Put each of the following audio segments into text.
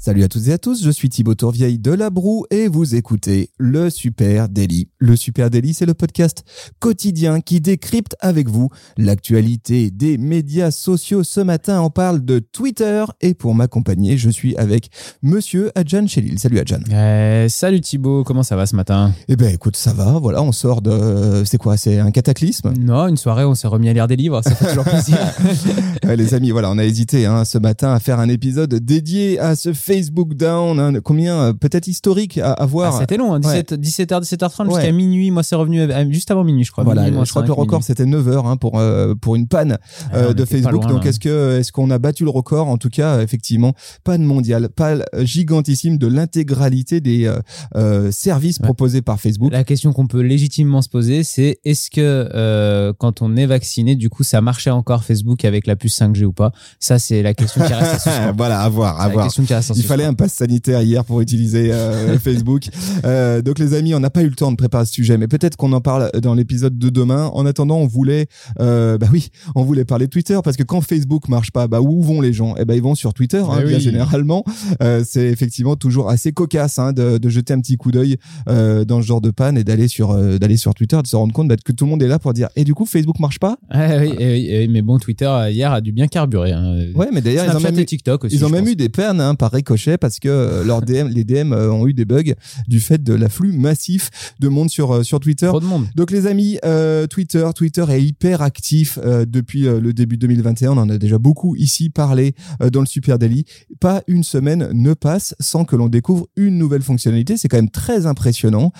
Salut à toutes et à tous, je suis Thibaut Tourvieille de La Broue et vous écoutez le Super Daily. Le Super Daily, c'est le podcast quotidien qui décrypte avec vous l'actualité des médias sociaux. Ce matin, on parle de Twitter et pour m'accompagner, je suis avec monsieur Adjan Chelil. Salut Adjan. Euh, salut Thibaut, comment ça va ce matin? Eh ben écoute, ça va, voilà, on sort de... C'est quoi C'est un cataclysme? Non, une soirée, on s'est remis à lire des livres, ça fait toujours plaisir. Ouais, les amis, voilà, on a hésité hein, ce matin à faire un épisode dédié à ce Facebook Down. hein, combien euh, peut-être historique à, à voir Ah, C'était long, hein, 17, 17h, 17h30 jusqu'à minuit. Moi, c'est revenu à- juste avant minuit, je crois. Voilà, Minuit, je crois que le record c'était 9 heures hein, pour euh, pour une panne Ah, euh, de Facebook. loin, Donc là. est-ce que est-ce qu'on a battu le record? En tout cas, effectivement, panne mondiale, panne gigantissime de l'intégralité des euh, euh, services Ouais. proposés par Facebook. La question qu'on peut légitimement se poser, c'est est-ce que euh, quand on est vacciné, du coup, ça marchait encore Facebook avec la puce 5G ou pas? Ça, c'est la question qui reste à voilà, à voir, à la voir. question qui reste en Il fallait un pass sanitaire hier pour utiliser euh, Facebook. Euh, donc les amis, on n'a pas eu le temps de préparer ce sujet, mais peut-être qu'on en parle dans l'épisode de demain. En attendant, on voulait, euh, bah oui, on voulait parler de Twitter parce que quand Facebook marche pas, bah où vont les gens? Eh ben ils vont sur Twitter, hein, Eh bien oui. généralement. C'est effectivement toujours assez cocasse hein, de, de jeter un petit coup d'œil dans ce genre de panne et d'aller sur d'aller sur Twitter, de se rendre compte bah, que tout le monde est là pour dire et du coup Facebook marche pas? Ah oui, eh eh mais bon, Twitter hier a dû bien carburer. hein. Ouais, mais d'ailleurs ils ont même eu- TikTok aussi. Ils ont même pense. eu des peines hein, par ricochet parce que euh, leurs DM, les DM euh, ont eu des bugs du fait de l'afflux massif de monde sur euh, sur Twitter. trop de monde. Donc les amis, euh, Twitter, Twitter est hyper actif euh, depuis le début 2021. On en a déjà beaucoup ici parlé euh, dans le Super Daily. Pas une semaine ne passe sans que l'on découvre une nouvelle fonctionnalité. C'est quand même très impressionnant.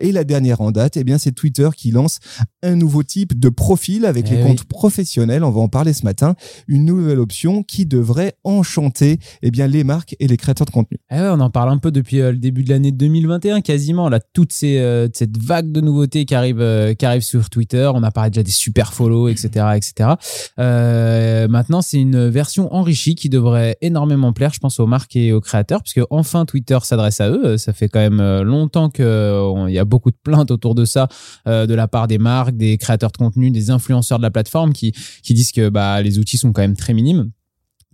Et la dernière en date, eh bien c'est Twitter qui lance un nouveau type de profil avec Eh les oui. comptes professionnels. On va en parler ce matin. Une nouvelle option qui devrait enchanter eh bien les marques et les créateurs de contenu. Eh on en parle un peu depuis euh, le début de l'année 2021 quasiment. Là, toute euh, cette vague de nouveautés qui arrive, euh, qui arrive sur Twitter. On a parlé déjà des super follow, etc., etc. Maintenant, c'est une version enrichie qui devrait énormément plaire, je pense, aux marques et aux créateurs, puisque enfin Twitter s'adresse à eux. Ça fait quand même longtemps que euh, on- il y a beaucoup de plaintes autour de ça de la part des marques, des créateurs de contenu, des influenceurs de la plateforme qui qui disent que bah les outils sont quand même très minimes.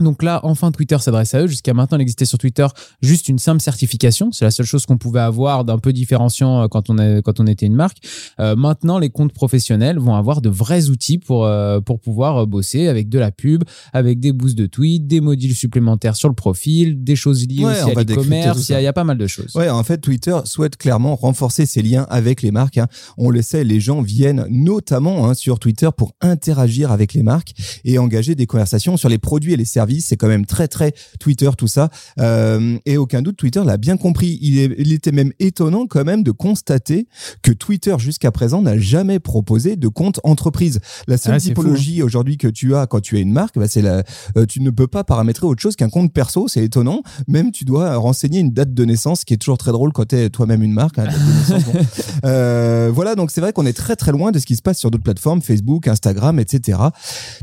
Donc là, enfin, Twitter s'adresse à eux. Jusqu'à maintenant, il existait sur Twitter juste une simple certification. C'est la seule chose qu'on pouvait avoir d'un peu différenciant euh, quand on, est, quand on était une marque. Euh, maintenant, les comptes professionnels vont avoir de vrais outils pour, euh, pour pouvoir bosser avec de la pub, avec des boosts de tweets, des modules supplémentaires sur le profil, des choses liées Ouais, aussi à l'e-commerce. Il y, a- il y a pas mal de choses. Ouais, en fait, Twitter souhaite clairement renforcer ses liens avec les marques. hein. On le sait, les gens viennent notamment hein, sur Twitter pour interagir avec les marques et engager des conversations sur les produits et les services. C'est quand même très très Twitter tout ça. Euh, et aucun doute, Twitter l'a bien compris. Il, est- il était même étonnant quand même de constater que Twitter jusqu'à présent n'a jamais proposé de compte entreprise. La seule Ah, typologie aujourd'hui que tu as quand tu es une marque, bah, c'est la, euh, tu ne peux pas paramétrer autre chose qu'un compte perso. C'est étonnant. Même tu dois renseigner une date de naissance, qui est toujours très drôle quand tu es toi-même une marque. hein, naissance, bon. Euh, voilà, donc c'est vrai qu'on est très très loin de ce qui se passe sur d'autres plateformes, Facebook, Instagram, etc.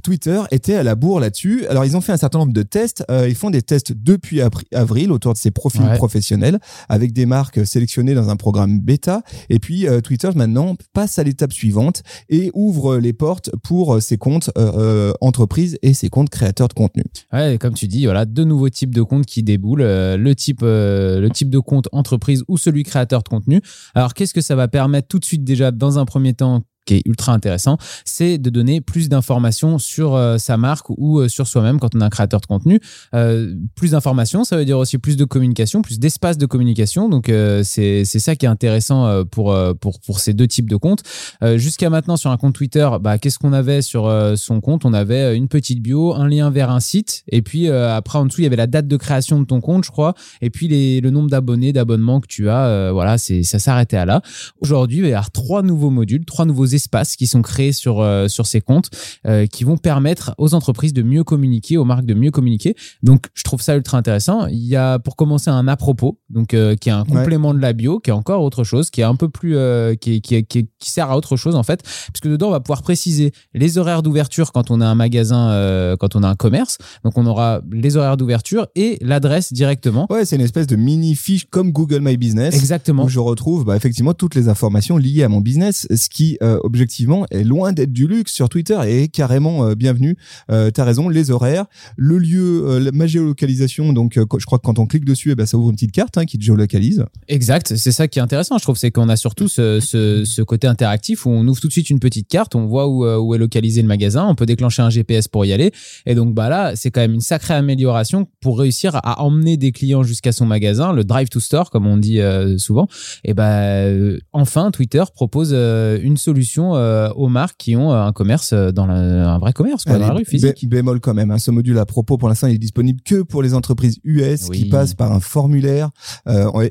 Twitter était à la bourre là-dessus. Alors ils ont fait un certain nombre de tests. Euh, ils font des tests depuis avril autour de ces profils Ouais. professionnels avec des marques sélectionnées dans un programme bêta. Et puis euh, Twitter maintenant passe à l'étape suivante et ouvre les portes pour euh, ses comptes euh, entreprises et ses comptes créateurs de contenu. Ouais, comme tu dis, voilà, deux nouveaux types de comptes qui déboulent. le type, le type de compte entreprise ou celui créateur de contenu. Alors, qu'est-ce que ça va permettre tout de suite déjà dans un premier temps qui est ultra intéressant, c'est de donner plus d'informations sur euh, sa marque ou euh, sur soi-même quand on est un créateur de contenu. Euh, plus d'informations, ça veut dire aussi plus de communication, plus d'espace de communication. Donc c'est ça qui est intéressant pour pour pour ces deux types de comptes. Jusqu'à maintenant sur un compte Twitter, bah qu'est-ce qu'on avait sur son compte? On avait une petite bio, un lien vers un site, et puis après en dessous il y avait la date de création de ton compte, je crois, et puis les, le nombre d'abonnés, d'abonnements que tu as. voilà, ça s'arrêtait à là. Aujourd'hui, il y avoir trois nouveaux modules, trois nouveaux espaces qui sont créés sur sur ces comptes qui vont permettre aux entreprises de mieux communiquer, aux marques de mieux communiquer. Donc je trouve ça ultra intéressant. Il y a pour commencer un à propos, donc qui est un complément de la bio, qui est encore autre chose, qui est un peu plus qui, qui, qui, qui sert à autre chose en fait, puisque dedans on va pouvoir préciser les horaires d'ouverture quand on a un magasin, euh, quand on a un commerce. Donc on aura les horaires d'ouverture et l'adresse directement. Ouais, c'est une espèce de mini fiche comme Google My Business. Exactement. Où je retrouve bah, effectivement toutes les informations liées à mon business, ce qui euh, objectivement est loin d'être du luxe sur Twitter et est carrément euh, bienvenu. Euh, T'as raison, les horaires, le lieu, euh, ma géolocalisation. Donc je crois que quand on clique dessus, eh ben, ça ouvre une petite carte hein, qui te géolocalise. Exact, c'est ça qui est intéressant. Je trouve c'est qu'on a surtout ce, côté interactif où on ouvre tout de suite une petite carte, on voit où, est localisé le magasin, on peut déclencher un GPS pour y aller. Et donc bah là, c'est quand même une sacrée amélioration pour réussir à emmener des clients jusqu'à son magasin, le drive to store comme on dit euh, souvent. Et euh, enfin, Twitter propose euh, une solution aux marques qui ont un commerce dans un vrai commerce, quoi, dans la rue physique. bémol quand même. Hein, ce module à propos, pour l'instant, il est disponible que pour les entreprises US qui passent par un formulaire.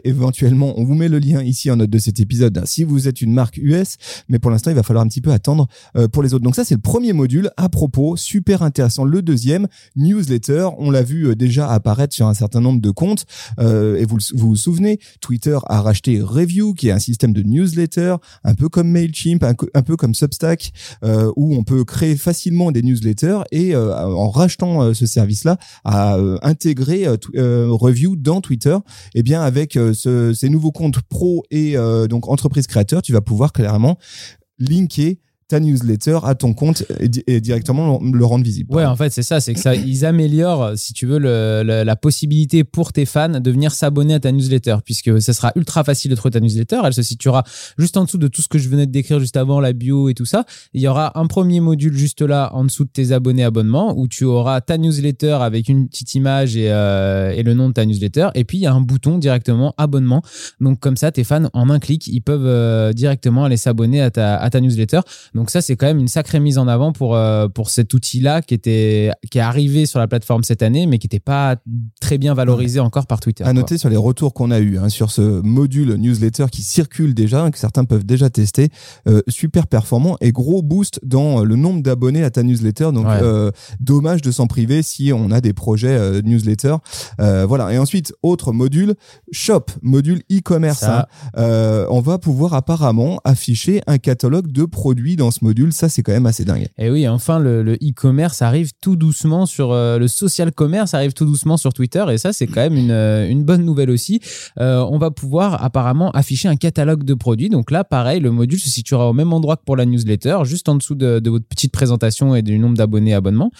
éventuellement, on vous met le lien ici en note de cet épisode hein, si vous êtes une marque US, mais pour l'instant, il va falloir un petit peu attendre pour les autres. Donc ça, c'est le premier module à propos, super intéressant. Le deuxième, newsletter, on l'a vu euh, déjà apparaître sur un certain nombre de comptes. Euh, et vous, vous, souvenez, Twitter a racheté Review, qui est un système de newsletter, un peu comme Mailchimp, un, peu comme Substack, euh, où on peut créer facilement des newsletters et en rachetant ce service-là, à intégrer Review dans Twitter. Et eh bien avec ce, ces nouveaux comptes pro et donc entreprise créateur, tu vas pouvoir clairement linker ta newsletter à ton compte et, directement le rendre visible. Ouais, en fait, c'est ça, c'est que ça, ils améliorent, si tu veux, la possibilité pour tes fans de venir s'abonner à ta newsletter, puisque ce sera ultra facile de trouver ta newsletter. Elle se situera juste en dessous de tout ce que je venais de décrire juste avant, la bio et tout ça. Il y aura un premier module juste là, en dessous de tes abonnés abonnements, où tu auras ta newsletter avec une petite image et, euh, et le nom de ta newsletter. Et puis, il y a un bouton directement abonnement. Donc, comme ça, tes fans, en un clic, ils peuvent euh, directement aller s'abonner à ta, à ta newsletter. Donc ça, c'est quand même une sacrée mise en avant pour, euh, pour cet outil-là qui, était, qui est arrivé sur la plateforme cette année, mais qui n'était pas très bien valorisé encore par Twitter. À noter sur les retours qu'on a eu hein, sur ce module newsletter qui circule déjà, que certains peuvent déjà tester, euh, super performant et gros boost dans le nombre d'abonnés à ta newsletter. Donc euh, dommage de s'en priver si on a des projets newsletter. voilà. Et ensuite, autre module, shop, module e-commerce. Hein. on va pouvoir apparemment afficher un catalogue de produits dans ce module, ça c'est quand même assez dingue. Et oui, enfin le e-commerce arrive tout doucement sur euh, le social commerce arrive tout doucement sur Twitter et ça c'est quand même une, euh, bonne nouvelle aussi. Euh, on va pouvoir apparemment afficher un catalogue de produits. Donc là, pareil, le module se situera au même endroit que pour la newsletter, juste en dessous de, de votre petite présentation et du nombre d'abonnés abonnements.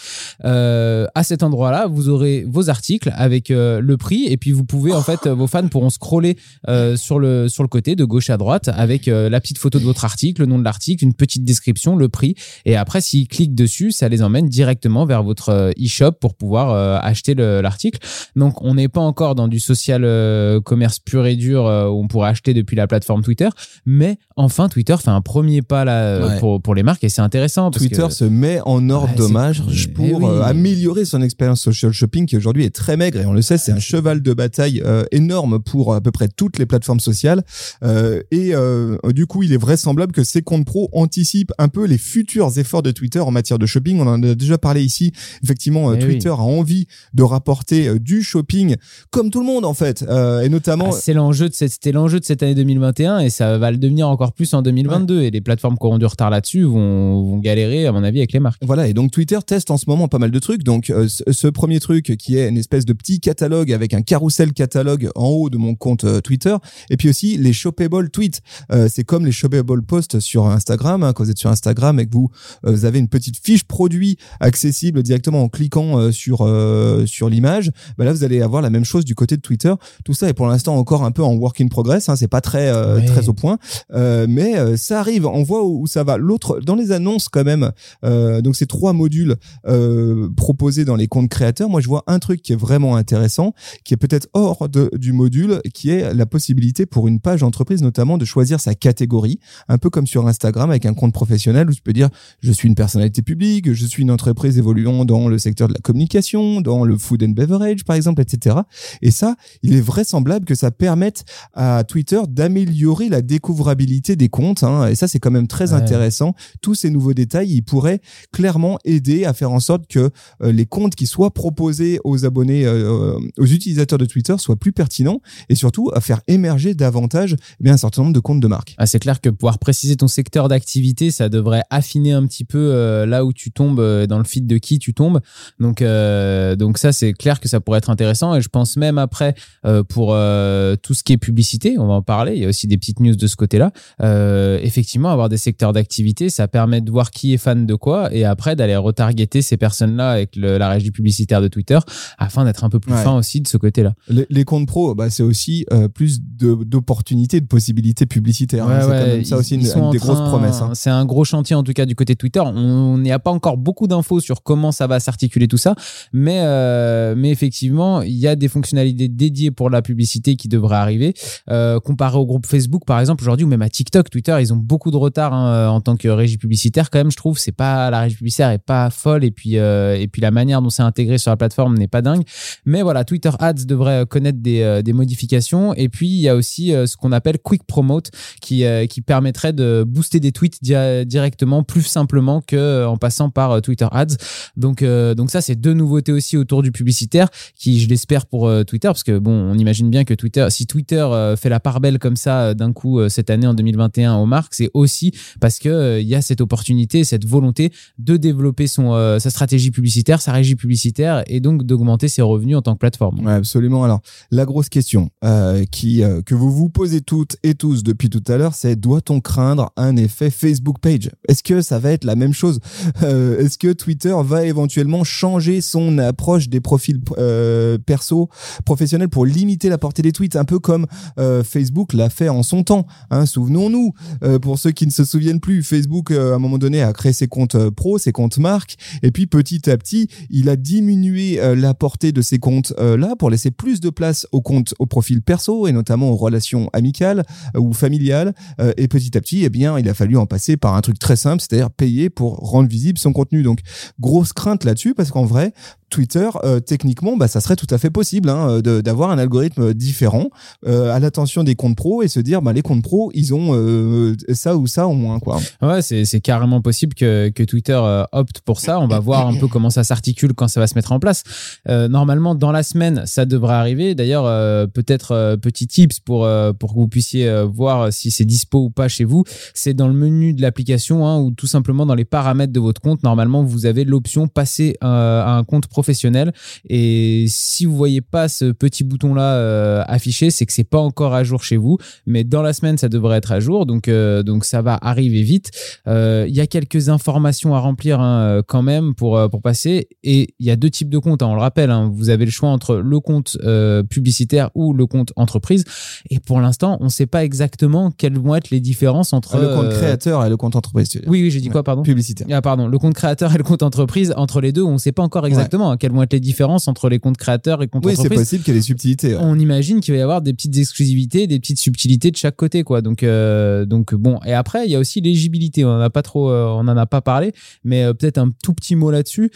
à cet endroit-là, vous aurez vos articles avec le prix et puis vous pouvez en fait vos fans pourront scroller sur le sur le côté de gauche à droite avec la petite photo de votre article, le nom de l'article, une petite description description, le prix. Et après, s'ils cliquent dessus, ça les emmène directement vers votre euh, e-shop pour pouvoir euh, acheter l'article. Donc, on n'est pas encore dans du social euh, commerce pur et dur où on pourrait acheter depuis la plateforme Twitter. Mais enfin, Twitter fait un premier pas là pour, pour les marques et c'est intéressant. Twitter se met en ordre d'hommage pour eh améliorer son expérience social shopping qui aujourd'hui est très maigre et on le sait, c'est un cheval de bataille énorme pour à peu près toutes les plateformes sociales. et du coup, il est vraisemblable que ces comptes pro anticipent un peu les futurs efforts de Twitter en matière de shopping. On en a déjà parlé ici. Effectivement, euh, eh Twitter a envie de rapporter euh, du shopping comme tout le monde en fait, euh, et notamment. Ah, c'est l'enjeu de cette, c'était l'enjeu de cette année 2021 et ça va le devenir encore plus en 2022. Et les plateformes qui auront du retard là-dessus vont, vont galérer à mon avis avec les marques. Voilà. Et donc Twitter teste en ce moment pas mal de trucs. Donc ce premier truc qui est une espèce de petit catalogue avec un carrousel catalogue en haut de mon compte Twitter, et puis aussi les shoppable tweets. c'est comme les shoppable posts sur Instagram hein, quand vous êtes sur Instagram et que vous, euh, vous avez une petite fiche produit accessible directement en cliquant euh, sur euh, sur l'image, bah là vous allez avoir la même chose du côté de Twitter. Tout ça est pour l'instant encore un peu en work in progress, hein, c'est pas très très au point, mais ça arrive. On voit où, ça va. L'autre dans les annonces quand même. donc ces trois modules proposés dans les comptes créateurs, moi je vois un truc qui est vraiment intéressant, qui est peut-être hors de, du module, qui est la possibilité pour une page entreprise notamment de choisir sa catégorie, un peu comme sur Instagram avec un compte professionnel où tu peux dire je suis une personnalité publique, je suis une entreprise évoluant dans le secteur de la communication, dans le food and beverage par exemple, etc. Et ça, il est vraisemblable que ça permette à Twitter d'améliorer la découvrabilité des comptes. Hein, et ça, c'est quand même très Ouais. intéressant. Tous ces nouveaux détails, ils pourraient clairement aider à faire en sorte que euh, les comptes qui soient proposés aux abonnés, euh, aux utilisateurs de Twitter soient plus pertinents et surtout à faire émerger davantage eh bien, un certain nombre de comptes de marque. Ah, c'est clair que pouvoir préciser ton secteur d'activité, ça devrait affiner un petit peu euh, là où tu tombes, euh, dans le feed de qui tu tombes. Donc, euh, donc ça, c'est clair que ça pourrait être intéressant. Et je pense même après, pour tout ce qui est publicité, on va en parler, il y a aussi des petites news de ce côté-là. Effectivement, avoir des secteurs d'activité, ça permet de voir qui est fan de quoi et après d'aller retargeter ces personnes-là avec le- la régie publicitaire de Twitter afin d'être un peu plus Ouais. fin aussi de ce côté-là. Les, les comptes pro, bah, c'est aussi plus d'opportunités, de, possibilités publicitaires. hein. Ouais, c'est ça aussi une, des grosses promesses. hein. C'est un gros chantier en tout cas du côté Twitter. On n'y a pas encore beaucoup d'infos sur comment ça va s'articuler tout ça, mais euh, mais effectivement, il y a des fonctionnalités dédiées pour la publicité qui devraient arriver. Euh, comparé au groupe Facebook par exemple aujourd'hui ou même à TikTok, Twitter, ils ont beaucoup de retard hein, en tant que régie publicitaire quand même. Je trouve c'est pas la régie publicitaire est pas folle et puis euh, et puis la manière dont c'est intégré sur la plateforme n'est pas dingue. Mais voilà, Twitter Ads devrait connaître des, euh, des modifications. Et puis, il y a aussi euh, ce qu'on appelle Quick Promote qui, euh, qui permettrait de booster des tweets dia- directement, plus simplement que euh, en passant par euh, Twitter Ads. Donc, euh, donc ça, c'est deux nouveautés aussi autour du publicitaire qui, je l'espère, pour euh, Twitter, parce que bon, on imagine bien que Twitter, si Twitter euh, fait la part belle comme ça euh, d'un coup euh, cette année en 2021 aux marques, c'est aussi parce que euh, il y a cette opportunité, cette volonté de développer son, euh, sa stratégie publicitaire, sa régie publicitaire et donc d'augmenter ses revenus en tant que plateforme. Ouais, absolument. Alors, la grosse question euh, qui euh, que vous vous posez toutes et tous depuis tout à l'heure, c'est doit-on craindre un effet Facebook Page. Est-ce que ça va être la même chose? Euh, Est-ce que Twitter va éventuellement changer son approche des profils euh, perso professionnels pour limiter la portée des tweets, un peu comme euh, Facebook l'a fait en son temps hein, Souvenons-nous, euh, pour ceux qui ne se souviennent plus, Facebook à un moment donné a créé ses comptes pro, ses comptes marques, et puis petit à petit, il a diminué la portée de ces comptes là pour laisser plus de place aux comptes, aux profils perso et notamment aux relations amicales ou familiales. Et petit à petit, eh bien, il a fallu en passer par un truc très simple, c'est-à-dire payer pour rendre visible son contenu. Donc, grosse crainte là-dessus parce qu'en vrai, Twitter, euh, techniquement, bah, ça serait tout à fait possible hein, de- d'avoir un algorithme différent euh, à l'attention des comptes pro et se dire, bah, les comptes pro, ils ont euh, ça ou ça au moins, quoi. Ouais, c'est carrément possible que, que Twitter euh, opte pour ça. On va voir un peu comment ça s'articule quand ça va se mettre en place. Euh, normalement, dans la semaine, ça devrait arriver. D'ailleurs, euh, peut-être euh, petit tips pour euh, pour que vous puissiez euh, voir si c'est dispo ou pas chez vous. C'est dans le menu de l'application hein, ou tout simplement dans les paramètres de votre compte. Normalement, vous avez l'option passer euh, à un compte professionnel. Et si vous voyez pas ce petit bouton là euh, affiché, c'est que c'est pas encore à jour chez vous. Mais dans la semaine, ça devrait être à jour. Donc euh, donc ça va arriver vite. Euh, Il y a quelques informations à remplir hein, euh, quand même pour, euh, pour passer. Et il y a deux types de comptes, hein, on le rappelle. hein. vous avez le choix entre le compte euh, publicitaire ou le compte entreprise. Et pour l'instant, on ne sait pas exactement quelles vont être les différences entre... le compte euh, créateur et le compte entreprise. Oui, oui, j'ai dit quoi, pardon? Publicitaire. ah pardon, le compte créateur et le compte entreprise, entre les deux, on ne sait pas encore exactement quelles vont être les différences entre les comptes créateurs et comptes Oui, c'est entreprises. possible qu'il y ait des subtilités. ouais. On imagine qu'il va y avoir des petites exclusivités, des petites subtilités de chaque côté, quoi. Donc, euh, donc bon. Et après, il y a aussi l'éligibilité. On en a pas trop, euh, on en a pas parlé, mais euh, peut-être un tout petit mot là-dessus.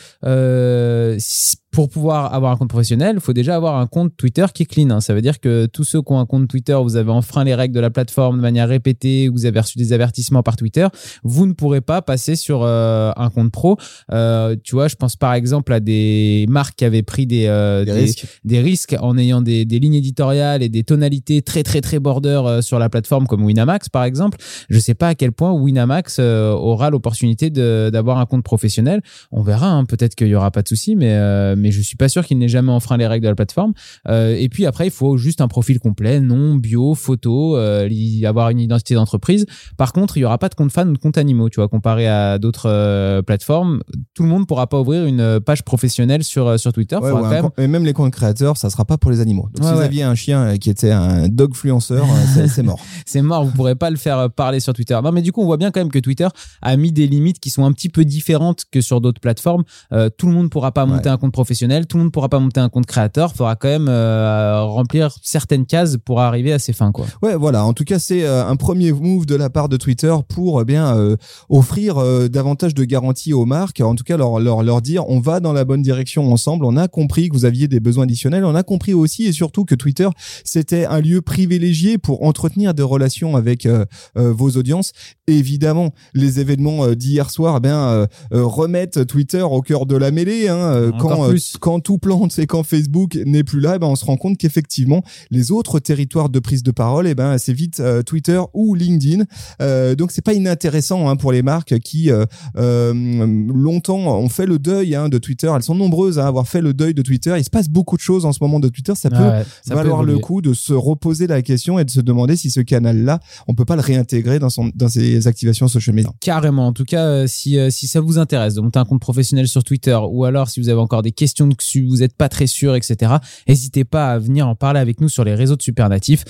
Pour pouvoir avoir un compte professionnel, il faut déjà avoir un compte Twitter qui est clean. hein. Ça veut dire que tous ceux qui ont un compte Twitter, vous avez enfreint les règles de la plateforme de manière répétée, vous avez reçu des avertissements par Twitter, vous ne pourrez pas passer sur euh, un compte pro. Euh, tu vois, je pense par exemple à des marques qui avaient pris des, euh, Des des- risques. des risques en ayant des, des lignes éditoriales et des tonalités très très très border sur la plateforme comme Winamax par exemple. Je sais pas à quel point Winamax aura l'opportunité d'avoir un compte professionnel. On verra, hein. peut-être qu'il y aura pas de souci, mais mais je suis pas sûr qu'il n'ait jamais enfreint les règles de la plateforme. Euh, et puis après, il faut juste un profil complet, nom, bio, photo, euh, avoir une identité d'entreprise. Par contre, il y aura pas de compte fan ou de compte animaux, tu vois, comparé à d'autres euh, plateformes. Tout le monde pourra pas ouvrir une page professionnelle sur sur Twitter. Ouais, même et même les comptes créateurs, ça sera pas pour les animaux. Donc, Ouais, si vous aviez un chien qui était un dogfluenceur, euh, c'est- mort. c'est mort, vous pourrez pas le faire parler sur Twitter. Non, mais du coup, on voit bien quand même que Twitter a mis des limites qui sont un petit peu différentes que sur d'autres plateformes. Euh, tout le monde pourra pas monter un compte professionnel professionnel. Tout le monde pourra pas monter un compte créateur. Faudra quand même euh, remplir certaines cases pour arriver à ses fins, quoi. Ouais, voilà. En tout cas, c'est euh, un premier move de la part de Twitter pour eh bien euh, offrir euh, davantage de garanties aux marques. En tout cas, leur, leur leur dire on va dans la bonne direction ensemble. On a compris que vous aviez des besoins additionnels. On a compris aussi et surtout que Twitter c'était un lieu privilégié pour entretenir des relations avec vos audiences. Évidemment, les événements d'hier soir, eh bien remettent Twitter au cœur de la mêlée. Hein, quand plus. quand tout plante et quand Facebook n'est plus là, eh ben on se rend compte qu'effectivement les autres territoires de prise de parole, eh ben c'est vite euh, Twitter ou LinkedIn. Euh, donc c'est pas inintéressant hein, pour les marques qui euh, euh, longtemps ont fait le deuil hein, de Twitter. Elles sont nombreuses à avoir fait le deuil de Twitter. Il se passe beaucoup de choses en ce moment de Twitter. Ça peut Ouais, ça peut valoir le coup de se reposer la question et de se demander si ce canal-là, on peut pas le réintégrer dans son dans ses activations social media. Carrément. En tout cas, si, si ça vous intéresse de monter un compte professionnel sur Twitter ou alors si vous avez encore des questions dessus, vous n'êtes pas très sûr, etc., n'hésitez pas à venir en parler avec nous sur les réseaux de Supernatif,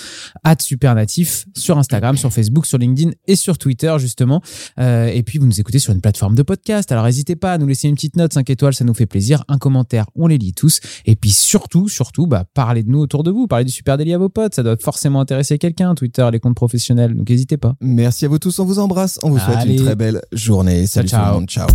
at Supernatif, sur Instagram, sur Facebook, sur LinkedIn et sur Twitter, justement. Euh, et puis, vous nous écoutez sur une plateforme de podcast. Alors, n'hésitez pas à nous laisser une petite note, 5 étoiles, ça nous fait plaisir. Un commentaire, on les lit tous. Et puis, surtout, surtout, bah, parlez de nous autour de vous. Parlez du Super Daily à vos potes. Ça doit forcément intéresser quelqu'un, Twitter, les comptes professionnels. Donc, n'hésitez pas. Merci à vous tous, on vous embrasse, on vous souhaite Allez. une très belle journée. Salut Ciao, tout le monde, ciao.